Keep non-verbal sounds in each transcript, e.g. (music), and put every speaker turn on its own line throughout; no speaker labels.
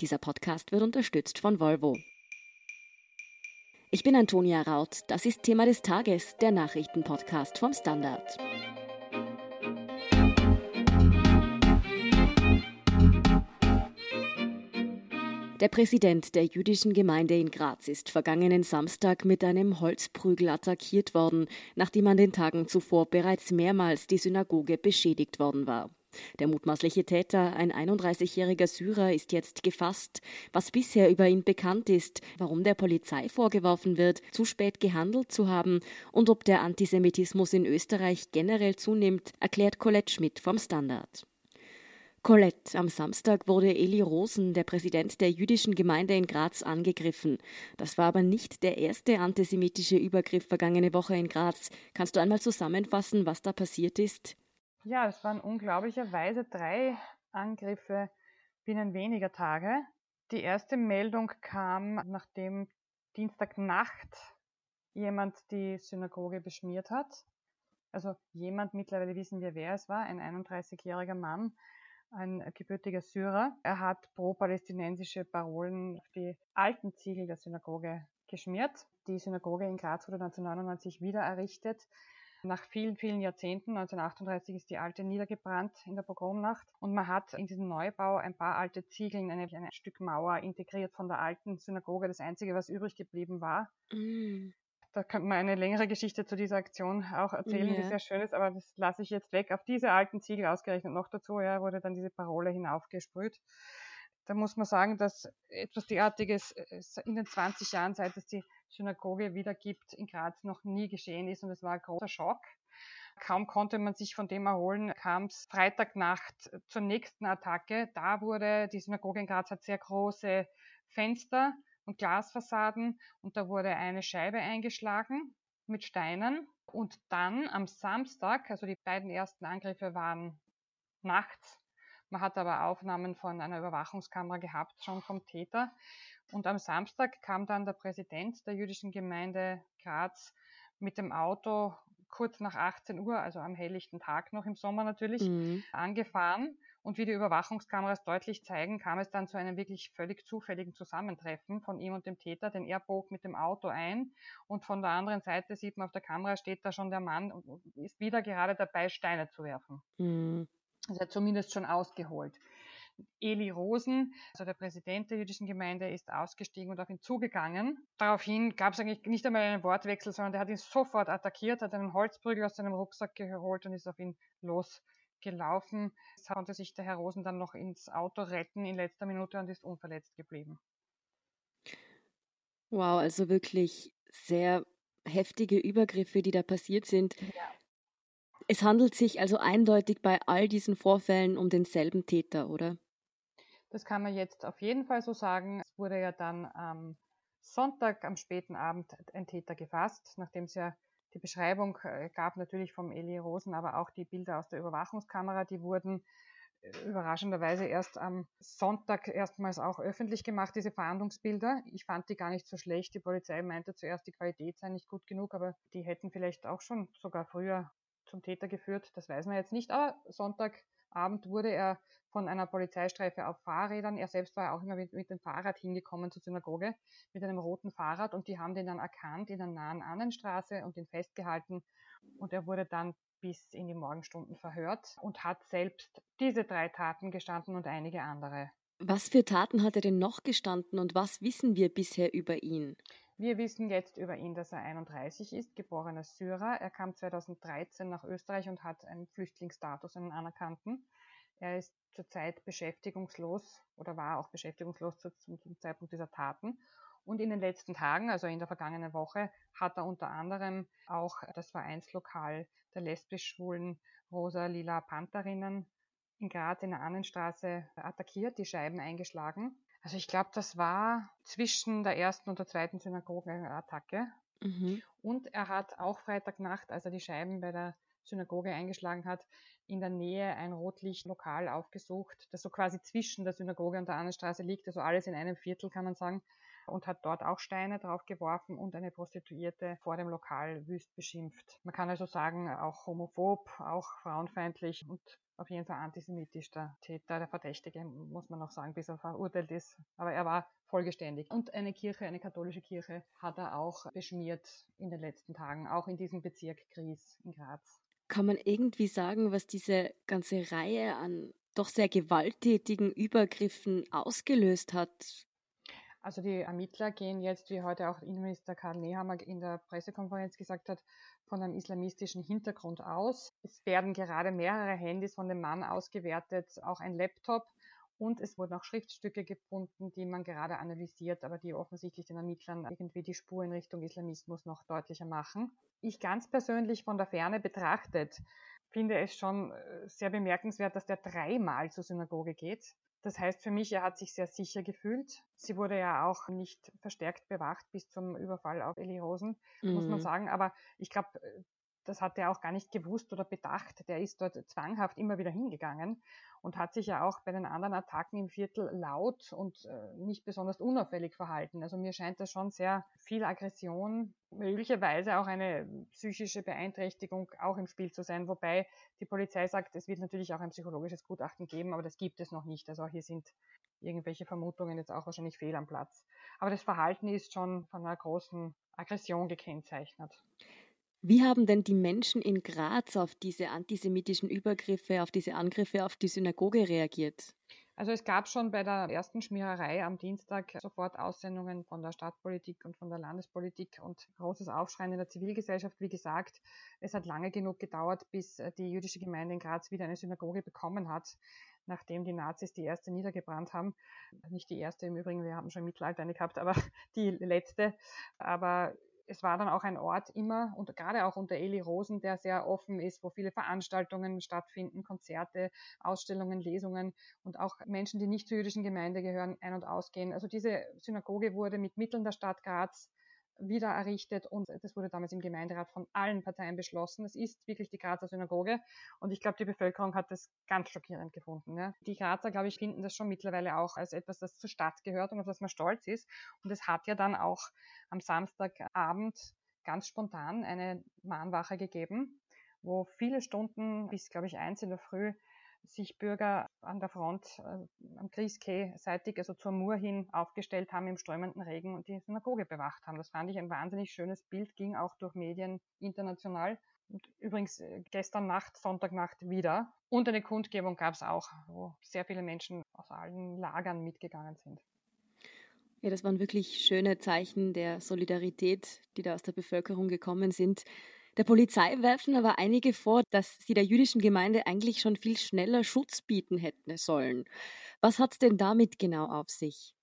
Dieser Podcast wird unterstützt von Volvo. Ich bin Antonia Raut. Das ist Thema des Tages, der Nachrichtenpodcast vom Standard. Der Präsident der jüdischen Gemeinde in Graz ist vergangenen Samstag mit einem Holzprügel attackiert worden, nachdem an den Tagen zuvor bereits mehrmals die Synagoge beschädigt worden war. Der mutmaßliche Täter, ein 31-jähriger Syrer, ist jetzt gefasst. Was bisher über ihn bekannt ist, warum der Polizei vorgeworfen wird, zu spät gehandelt zu haben und ob der Antisemitismus in Österreich generell zunimmt, erklärt Colette Schmidt vom Standard. Colette, am Samstag wurde Eli Rosen, der Präsident der jüdischen Gemeinde in Graz, angegriffen. Das war aber nicht der erste antisemitische Übergriff vergangene Woche in Graz. Kannst du einmal zusammenfassen, was da passiert ist?
Ja, es waren unglaublicherweise drei Angriffe binnen weniger Tage. Die erste Meldung kam, nachdem Dienstagnacht jemand die Synagoge beschmiert hat. Also jemand, mittlerweile wissen wir, wer es war, ein 31-jähriger Mann, ein gebürtiger Syrer. Er hat pro-palästinensische Parolen auf die alten Ziegel der Synagoge geschmiert. Die Synagoge in Graz wurde 1999 wieder errichtet. Nach vielen, vielen Jahrzehnten, 1938 ist die alte niedergebrannt in der Pogromnacht und man hat in diesem Neubau ein paar alte Ziegeln, eine, ein Stück Mauer integriert von der alten Synagoge, das einzige, was übrig geblieben war. Mm. Da könnte man eine längere Geschichte zu dieser Aktion auch erzählen, yeah. die sehr schön ist, aber das lasse ich jetzt weg. Auf diese alten Ziegel ausgerechnet noch dazu, ja, wurde dann diese Parole hinaufgesprüht. Da muss man sagen, dass etwas derartiges äh, in den 20 Jahren, seit es die Synagoge wieder gibt, in Graz noch nie geschehen ist und es war ein großer Schock. Kaum konnte man sich von dem erholen, kam es Freitagnacht zur nächsten Attacke. Da wurde die Synagoge in Graz hat sehr große Fenster und Glasfassaden und da wurde eine Scheibe eingeschlagen mit Steinen. Und dann am Samstag, also die beiden ersten Angriffe waren nachts, man hat aber Aufnahmen von einer Überwachungskamera gehabt, schon vom Täter. Und am Samstag kam dann der Präsident der jüdischen Gemeinde Graz mit dem Auto kurz nach 18 Uhr, also am helllichten Tag noch im Sommer natürlich, mhm. angefahren. Und wie die Überwachungskameras deutlich zeigen, kam es dann zu einem wirklich völlig zufälligen Zusammentreffen von ihm und dem Täter, denn er bog mit dem Auto ein und von der anderen Seite sieht man auf der Kamera steht da schon der Mann und ist wieder gerade dabei, Steine zu werfen. Mhm. Also er hat zumindest schon ausgeholt. Eli Rosen, also der Präsident der jüdischen Gemeinde, ist ausgestiegen und auf ihn zugegangen. Daraufhin gab es eigentlich nicht einmal einen Wortwechsel, sondern er hat ihn sofort attackiert, hat einen Holzprügel aus seinem Rucksack geholt und ist auf ihn losgelaufen. Es konnte sich der Herr Rosen dann noch ins Auto retten in letzter Minute und ist unverletzt geblieben.
Wow, also wirklich sehr heftige Übergriffe, die da passiert sind. Ja. Es handelt sich also eindeutig bei all diesen Vorfällen um denselben Täter, oder?
Das kann man jetzt auf jeden Fall so sagen. Es wurde ja dann am Sonntag am späten Abend ein Täter gefasst, nachdem es ja die Beschreibung äh, gab natürlich vom Eli Rosen, aber auch die Bilder aus der Überwachungskamera, die wurden äh, überraschenderweise erst am Sonntag erstmals auch öffentlich gemacht, diese Verhandlungsbilder. Ich fand die gar nicht so schlecht. Die Polizei meinte zuerst, die Qualität sei nicht gut genug, aber die hätten vielleicht auch schon sogar früher zum Täter geführt, das weiß man jetzt nicht. Aber Sonntagabend wurde er von einer Polizeistreife auf Fahrrädern. Er selbst war auch immer mit, mit dem Fahrrad hingekommen zur Synagoge mit einem roten Fahrrad und die haben den dann erkannt in der nahen Annenstraße und ihn festgehalten und er wurde dann bis in die Morgenstunden verhört und hat selbst diese drei Taten gestanden und einige andere.
Was für Taten hat er denn noch gestanden und was wissen wir bisher über ihn?
Wir wissen jetzt über ihn, dass er 31 ist, geborener Syrer. Er kam 2013 nach Österreich und hat einen Flüchtlingsstatus, einen anerkannten. Er ist zurzeit beschäftigungslos oder war auch beschäftigungslos zum, Zeitpunkt dieser Taten. Und in den letzten Tagen, also in der vergangenen Woche, hat er unter anderem auch das Vereinslokal der lesbisch-schwulen Rosa-Lila Pantherinnen in Graz in der Annenstraße attackiert, die Scheiben eingeschlagen. Also ich glaube, das war zwischen der ersten und der zweiten Synagogenattacke. Mhm. Und er hat auch Freitagnacht, als er die Scheiben bei der Synagoge eingeschlagen hat, in der Nähe ein Rotlichtlokal aufgesucht, das so quasi zwischen der Synagoge und der Annenstraße liegt, also alles in einem Viertel kann man sagen. Und hat dort auch Steine drauf geworfen und eine Prostituierte vor dem Lokal wüst beschimpft. Man kann also sagen, auch homophob, auch frauenfeindlich und auf jeden Fall antisemitisch der Täter, der Verdächtige, muss man noch sagen, bis er verurteilt ist. Aber er war vollgeständig. Und eine Kirche, eine katholische Kirche, hat er auch beschmiert in den letzten Tagen, auch in diesem Bezirk Gries in Graz.
Kann man irgendwie sagen, was diese ganze Reihe an doch sehr gewalttätigen Übergriffen ausgelöst hat?
Also die Ermittler gehen jetzt, wie heute auch Innenminister Karl Nehammer in der Pressekonferenz gesagt hat, von einem islamistischen Hintergrund aus. Es werden gerade mehrere Handys von dem Mann ausgewertet, auch ein Laptop. Und es wurden auch Schriftstücke gefunden, die man gerade analysiert, aber die offensichtlich den Ermittlern irgendwie die Spur in Richtung Islamismus noch deutlicher machen. Ich ganz persönlich von der Ferne betrachtet finde es schon äh, sehr bemerkenswert, dass der dreimal zur Synagoge geht. Das heißt für mich, er hat sich sehr sicher gefühlt. Sie wurde ja auch nicht verstärkt bewacht bis zum Überfall auf Eli Rosen, mhm. muss man mhm. sagen. Aber ich glaube, das hat er auch gar nicht gewusst oder bedacht. Der ist dort zwanghaft immer wieder hingegangen und hat sich ja auch bei den anderen Attacken im Viertel laut und äh, nicht besonders unauffällig verhalten. Also mir scheint das schon sehr viel Aggression, möglicherweise auch eine psychische Beeinträchtigung auch im Spiel zu sein, wobei die Polizei sagt, es wird natürlich auch ein psychologisches Gutachten geben, aber das gibt es noch nicht. Also hier sind irgendwelche Vermutungen jetzt auch wahrscheinlich fehl am Platz. Aber das Verhalten ist schon von einer großen Aggression gekennzeichnet.
Wie haben denn die Menschen in Graz auf diese antisemitischen Übergriffe, auf diese Angriffe auf die Synagoge reagiert?
Also es gab schon bei der ersten Schmiererei am Dienstag sofort Aussendungen von der Stadtpolitik und von der Landespolitik und großes Aufschreien in der Zivilgesellschaft. Wie gesagt, es hat lange genug gedauert, bis die jüdische Gemeinde in Graz wieder eine Synagoge bekommen hat, nachdem die Nazis die erste niedergebrannt haben. Nicht die erste im Übrigen, wir haben schon im Mittelalter eine gehabt, aber (laughs) die letzte. Aber es war dann auch ein Ort immer und gerade auch unter Eli Rosen, der sehr offen ist, wo viele Veranstaltungen stattfinden, Konzerte, Ausstellungen, Lesungen und auch Menschen, die nicht zur jüdischen Gemeinde gehören, ein- und ausgehen. Also diese Synagoge wurde mit Mitteln der Stadt Graz wieder errichtet und das wurde damals im Gemeinderat von allen Parteien beschlossen. Es ist wirklich die Grazer Synagoge und ich glaube, die Bevölkerung hat das ganz schockierend gefunden. Ja. Die Grazer, glaube ich, finden das schon mittlerweile auch als etwas, das zur Stadt gehört und auf das man stolz ist. Und es hat ja dann auch am Samstagabend ganz spontan eine Mahnwache gegeben, wo viele Stunden bis, glaube ich, eins in der Früh sich Bürger an der Front äh, am Grießkeh seitig, also zur Mur hin aufgestellt haben im strömenden Regen und die Synagoge bewacht haben. Das fand ich ein wahnsinnig schönes Bild, ging auch durch Medien international. Und übrigens äh, gestern Nacht, Sonntagnacht wieder. Und eine Kundgebung gab es auch, wo sehr viele Menschen aus allen Lagern mitgegangen sind.
Ja, das waren wirklich schöne Zeichen der Solidarität, die da aus der Bevölkerung gekommen sind. Der Polizei werfen aber einige vor, dass sie der jüdischen Gemeinde eigentlich schon viel schneller Schutz bieten hätten sollen. Was hat es denn damit genau auf sich?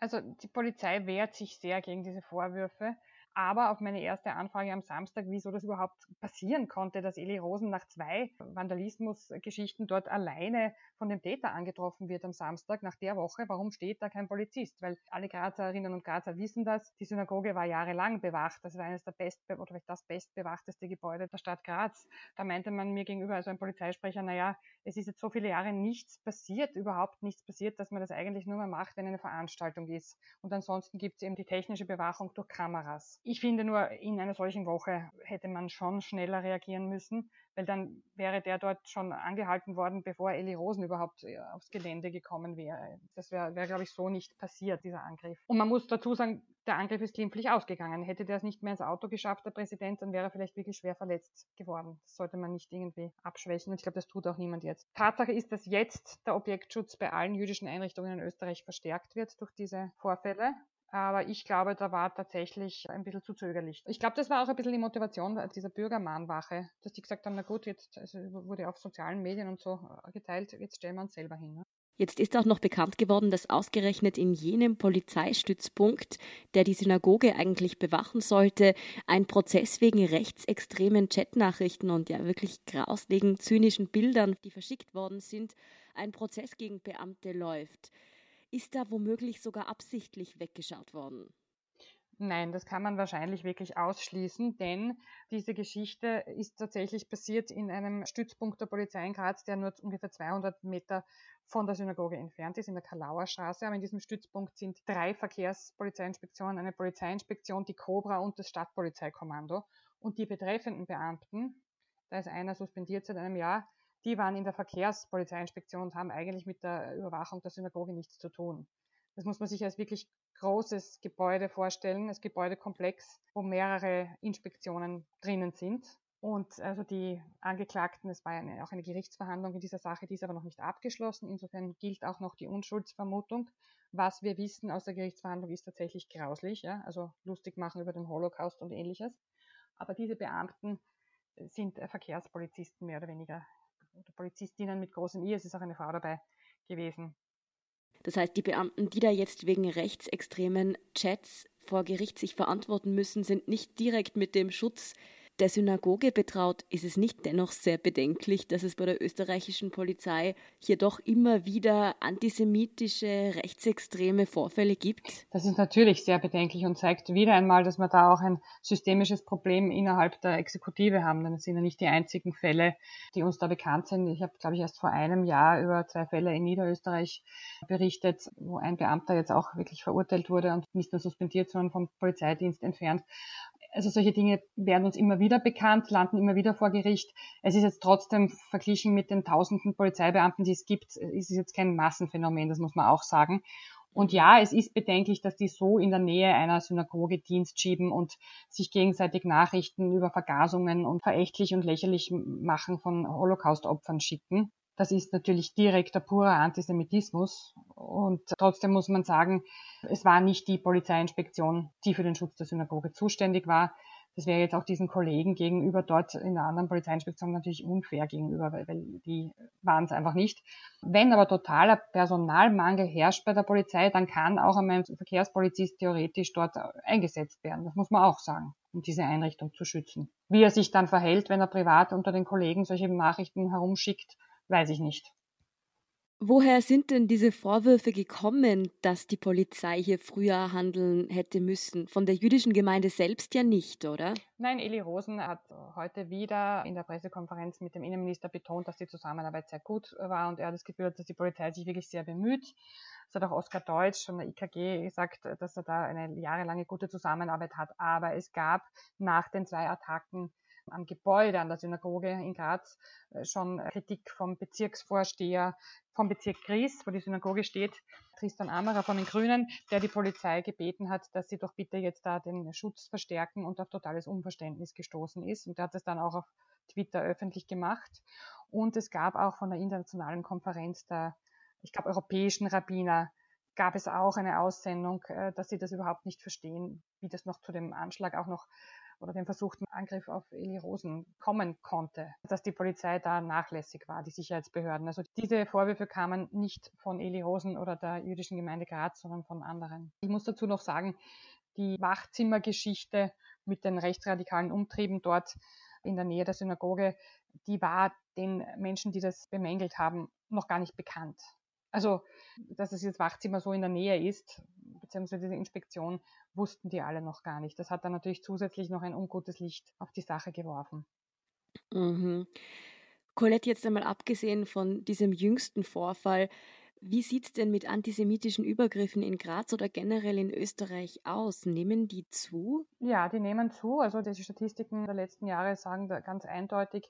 Also die Polizei wehrt sich sehr gegen diese Vorwürfe. Aber auf meine erste Anfrage am Samstag, wieso das überhaupt passieren konnte, dass Eli Rosen nach zwei Vandalismusgeschichten dort alleine von dem Täter angetroffen wird am Samstag nach der Woche, warum steht da kein Polizist? Weil alle Grazerinnen und Grazer wissen das. Die Synagoge war jahrelang bewacht. Das war eines der best oder vielleicht das bestbewachteste Gebäude der Stadt Graz. Da meinte man mir gegenüber, also ein Polizeisprecher, naja, es ist jetzt so viele Jahre nichts passiert, überhaupt nichts passiert, dass man das eigentlich nur mal macht, wenn eine Veranstaltung ist. Und ansonsten gibt es eben die technische Bewachung durch Kameras. Ich finde nur, in einer solchen Woche hätte man schon schneller reagieren müssen, weil dann wäre der dort schon angehalten worden, bevor Eli Rosen überhaupt äh, aufs Gelände gekommen wäre. Das wäre, wär, glaube ich, so nicht passiert, dieser Angriff. Und man muss dazu sagen, der Angriff ist glimpflich ausgegangen. Hätte der es nicht mehr ins Auto geschafft, der Präsident, dann wäre er vielleicht wirklich schwer verletzt geworden. Das sollte man nicht irgendwie abschwächen. Und ich glaube, das tut auch niemand jetzt. Tatsache ist, dass jetzt der Objektschutz bei allen jüdischen Einrichtungen in Österreich verstärkt wird durch diese Vorfälle. Aber ich glaube, da war tatsächlich ein bisschen zu zögerlich. Ich glaube, das war auch ein bisschen die Motivation dieser Bürgermahnwache, dass die gesagt haben, na gut, jetzt also wurde auf sozialen Medien und so geteilt, jetzt stellen wir uns selber hin. Ne?
Jetzt ist auch noch bekannt geworden, dass ausgerechnet in jenem Polizeistützpunkt, der die Synagoge eigentlich bewachen sollte, ein Prozess wegen rechtsextremen Chatnachrichten und ja wirklich grausligen, zynischen Bildern, die verschickt worden sind, ein Prozess gegen Beamte läuft. Ist da womöglich sogar absichtlich weggeschaut worden?
Nein, das kann man wahrscheinlich wirklich ausschließen, denn diese Geschichte ist tatsächlich passiert in einem Stützpunkt der Polizei in Graz, der nur ungefähr 200 Meter von der Synagoge entfernt ist, in der Kalauer Straße. Aber in diesem Stützpunkt sind drei Verkehrspolizeiinspektionen, eine Polizeiinspektion, die Cobra und das Stadtpolizeikommando. Und die betreffenden Beamten, da ist einer suspendiert seit einem Jahr, die waren in der Verkehrspolizeiinspektion und haben eigentlich mit der Überwachung der Synagoge nichts zu tun. Das muss man sich als wirklich großes Gebäude vorstellen, das Gebäudekomplex, wo mehrere Inspektionen drinnen sind. Und also die Angeklagten, es war ja auch eine Gerichtsverhandlung in dieser Sache, die ist aber noch nicht abgeschlossen. Insofern gilt auch noch die Unschuldsvermutung. Was wir wissen aus der Gerichtsverhandlung ist tatsächlich grauslich, ja, also lustig machen über den Holocaust und ähnliches. Aber diese Beamten sind Verkehrspolizisten mehr oder weniger oder Polizistinnen mit großem I. Es ist auch eine Frau dabei gewesen.
Das heißt, die Beamten, die da jetzt wegen rechtsextremen Chats vor Gericht sich verantworten müssen, sind nicht direkt mit dem Schutz der Synagoge betraut, ist es nicht dennoch sehr bedenklich, dass es bei der österreichischen Polizei hier doch immer wieder antisemitische, rechtsextreme Vorfälle gibt?
Das ist natürlich sehr bedenklich und zeigt wieder einmal, dass wir da auch ein systemisches Problem innerhalb der Exekutive haben. Denn es sind ja nicht die einzigen Fälle, die uns da bekannt sind. Ich habe, glaube ich, erst vor einem Jahr über zwei Fälle in Niederösterreich berichtet, wo ein Beamter jetzt auch wirklich verurteilt wurde und nicht nur suspendiert, sondern vom Polizeidienst entfernt. Also solche Dinge werden uns immer wieder bekannt, landen immer wieder vor Gericht. Es ist jetzt trotzdem verglichen mit den tausenden Polizeibeamten, die es gibt, ist es jetzt kein Massenphänomen, das muss man auch sagen. Und ja, es ist bedenklich, dass die so in der Nähe einer Synagoge Dienst schieben und sich gegenseitig Nachrichten über Vergasungen und verächtlich und lächerlich machen von Holocaust-Opfern schicken. Das ist natürlich direkter purer Antisemitismus. Und trotzdem muss man sagen, es war nicht die Polizeiinspektion, die für den Schutz der Synagoge zuständig war. Das wäre jetzt auch diesen Kollegen gegenüber dort in der anderen Polizeiinspektion natürlich unfair gegenüber, weil, weil die waren es einfach nicht. Wenn aber totaler Personalmangel herrscht bei der Polizei, dann kann auch ein Verkehrspolizist theoretisch dort eingesetzt werden. Das muss man auch sagen, um diese Einrichtung zu schützen. Wie er sich dann verhält, wenn er privat unter den Kollegen solche Nachrichten herumschickt, weiß ich nicht.
Woher sind denn diese Vorwürfe gekommen, dass die Polizei hier früher handeln hätte müssen? Von der jüdischen Gemeinde selbst ja nicht, oder?
Nein, Eli Rosen hat heute wieder in der Pressekonferenz mit dem Innenminister betont, dass die Zusammenarbeit sehr gut war und er hat das Gefühl, dass die Polizei sich wirklich sehr bemüht. Es hat auch Oskar Deutsch von der IKG gesagt, dass er da eine jahrelange gute Zusammenarbeit hat. Aber es gab nach den zwei Attacken am Gebäude an der Synagoge in Graz äh, schon Kritik vom Bezirksvorsteher vom Bezirk Gries, wo die Synagoge steht, Tristan Amerer von den Grünen, der die Polizei gebeten hat, dass sie doch bitte jetzt da den Schutz verstärken und auf totales Unverständnis gestoßen ist. Und der hat es dann auch auf Twitter öffentlich gemacht. Und es gab auch von der internationalen Konferenz der, ich glaube, europäischen Rabbiner, gab es auch eine Aussendung, äh, dass sie das überhaupt nicht verstehen, wie das noch zu dem Anschlag auch noch oder dem versuchten Angriff auf Eli Rosen kommen konnte, dass die Polizei da nachlässig war, die Sicherheitsbehörden. Also diese Vorwürfe kamen nicht von Eli Rosen oder der jüdischen Gemeinde Graz, sondern von anderen. Ich muss dazu noch sagen, die Wachzimmergeschichte mit den rechtsradikalen Umtrieben dort in der Nähe der Synagoge, die war den Menschen, die das bemängelt haben, noch gar nicht bekannt. Also, dass es jetzt Wachzimmer so in der Nähe ist, beziehungsweise diese Inspektion, wussten die alle noch gar nicht. Das hat dann natürlich zusätzlich noch ein ungutes Licht auf die Sache geworfen.
Mhm. Colette, jetzt einmal abgesehen von diesem jüngsten Vorfall, wie sieht es denn mit antisemitischen Übergriffen in Graz oder generell in Österreich aus? Nehmen die zu?
Ja, die nehmen zu. Also die Statistiken der letzten Jahre sagen da ganz eindeutig,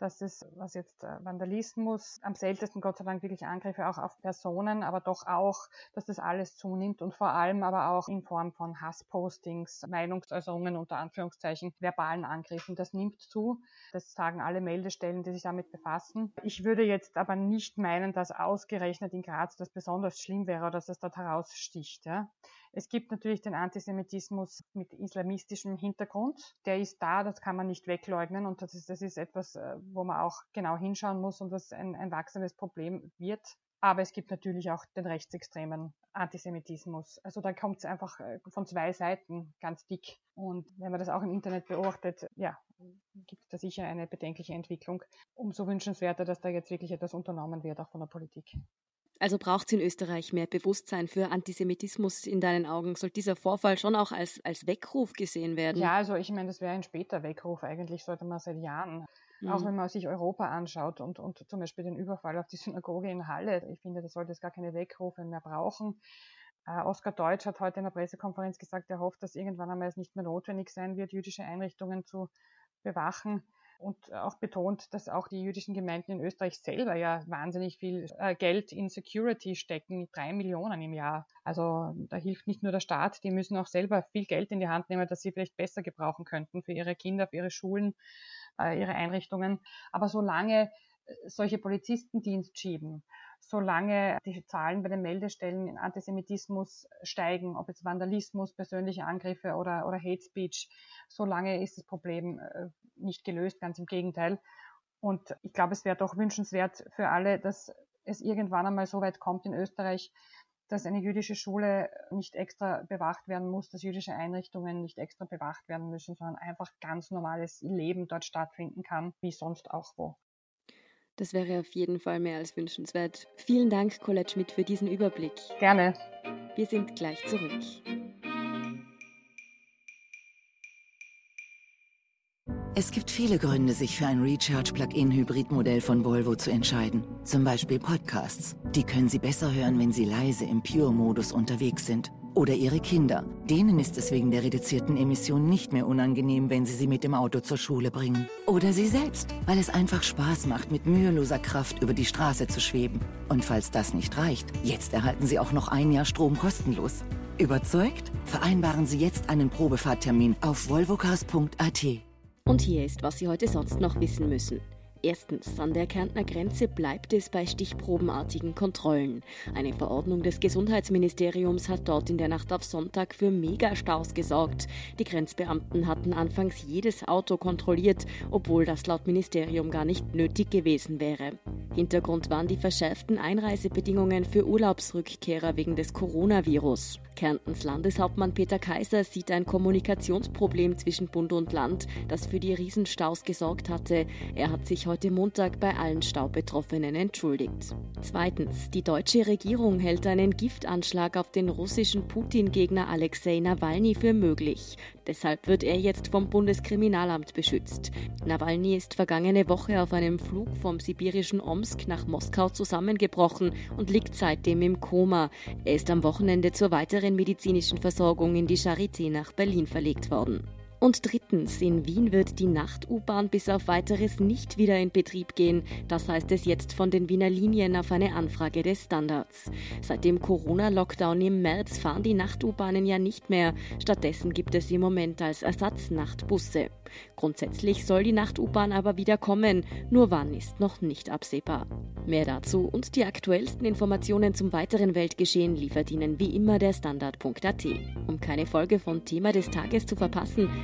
dass es, was jetzt äh, Vandalismus, am seltensten Gott sei Dank wirklich Angriffe auch auf Personen, aber doch auch, dass das alles zunimmt und vor allem aber auch in Form von Hasspostings, Meinungsäußerungen unter Anführungszeichen, verbalen Angriffen. Das nimmt zu. Das sagen alle Meldestellen, die sich damit befassen. Ich würde jetzt aber nicht meinen, dass ausgerechnet in Graz das besonders schlimm wäre oder dass es dort heraussticht. Ja. Es gibt natürlich den Antisemitismus mit islamistischem Hintergrund. Der ist da, das kann man nicht wegleugnen und das ist, das ist etwas, äh, wo man auch genau hinschauen muss und das ein, ein wachsendes Problem wird. Aber es gibt natürlich auch den rechtsextremen Antisemitismus. Also da kommt es einfach äh, von zwei Seiten ganz dick. Und wenn man das auch im Internet beobachtet, ja, gibt es da sicher eine bedenkliche Entwicklung. Umso wünschenswerter, dass da jetzt wirklich etwas unternommen wird, auch von der Politik.
Also braucht es in Österreich mehr Bewusstsein für Antisemitismus in deinen Augen? Soll dieser Vorfall schon auch als, als Weckruf gesehen werden?
Ja, also ich meine, das wäre ein später Weckruf. Eigentlich sollte man seit Jahren, mhm. auch wenn man sich Europa anschaut und, und zum Beispiel den Überfall auf die Synagoge in Halle, ich finde, da sollte es gar keine Weckrufe mehr brauchen. Äh, Oskar Deutsch hat heute in der Pressekonferenz gesagt, er hofft, dass irgendwann einmal es nicht mehr notwendig sein wird, jüdische Einrichtungen zu bewachen und auch betont, dass auch die jüdischen Gemeinden in Österreich selber ja wahnsinnig viel äh, Geld in Security stecken, drei Millionen im Jahr. Also da hilft nicht nur der Staat, die müssen auch selber viel Geld in die Hand nehmen, das sie vielleicht besser gebrauchen könnten für ihre Kinder, für ihre Schulen, äh, ihre Einrichtungen. Aber solange äh, solche Polizistendienst schieben, solange die Zahlen bei den Meldestellen in Antisemitismus steigen, ob jetzt Vandalismus, persönliche Angriffe oder, oder Hate Speech, solange ist das Problem nicht gelöst, ganz im Gegenteil. Und ich glaube, es wäre doch wünschenswert für alle, dass es irgendwann einmal so weit kommt in Österreich, dass eine jüdische Schule nicht extra bewacht werden muss, dass jüdische Einrichtungen nicht extra bewacht werden müssen, sondern einfach ganz normales Leben dort stattfinden kann, wie sonst auch wo.
Das wäre auf jeden Fall mehr als wünschenswert. Vielen Dank, Colette Schmidt, für diesen Überblick.
Gerne.
Wir sind gleich zurück.
Es gibt viele Gründe, sich für ein Recharge-Plug-in-Hybrid-Modell von Volvo zu entscheiden. Zum Beispiel Podcasts. Die können Sie besser hören, wenn Sie leise im Pure-Modus unterwegs sind. Oder Ihre Kinder. Denen ist es wegen der reduzierten Emission nicht mehr unangenehm, wenn Sie sie mit dem Auto zur Schule bringen. Oder Sie selbst, weil es einfach Spaß macht, mit müheloser Kraft über die Straße zu schweben. Und falls das nicht reicht, jetzt erhalten Sie auch noch ein Jahr Strom kostenlos. Überzeugt? Vereinbaren Sie jetzt einen Probefahrttermin auf volvocars.at.
Und hier ist, was Sie heute sonst noch wissen müssen. Erstens, an der Kärntner Grenze bleibt es bei stichprobenartigen Kontrollen. Eine Verordnung des Gesundheitsministeriums hat dort in der Nacht auf Sonntag für Megastaus gesorgt. Die Grenzbeamten hatten anfangs jedes Auto kontrolliert, obwohl das laut Ministerium gar nicht nötig gewesen wäre. Hintergrund waren die verschärften Einreisebedingungen für Urlaubsrückkehrer wegen des Coronavirus. Kärntens Landeshauptmann Peter Kaiser sieht ein Kommunikationsproblem zwischen Bund und Land, das für die Riesenstaus gesorgt hatte. Er hat sich heute Montag bei allen Staubetroffenen entschuldigt. Zweitens, die deutsche Regierung hält einen Giftanschlag auf den russischen Putin-Gegner Alexei Nawalny für möglich. Deshalb wird er jetzt vom Bundeskriminalamt beschützt. Nawalny ist vergangene Woche auf einem Flug vom sibirischen Omsk nach Moskau zusammengebrochen und liegt seitdem im Koma. Er ist am Wochenende zur weiteren medizinischen Versorgung in die Charité nach Berlin verlegt worden. Und drittens, in Wien wird die Nacht-U-Bahn bis auf weiteres nicht wieder in Betrieb gehen. Das heißt es jetzt von den Wiener Linien auf eine Anfrage des Standards. Seit dem Corona-Lockdown im März fahren die Nacht-U-Bahnen ja nicht mehr. Stattdessen gibt es im Moment als Ersatz Nachtbusse. Grundsätzlich soll die Nacht-U-Bahn aber wieder kommen, nur wann ist noch nicht absehbar. Mehr dazu und die aktuellsten Informationen zum weiteren Weltgeschehen liefert Ihnen wie immer der Standard.at. Um keine Folge von Thema des Tages zu verpassen,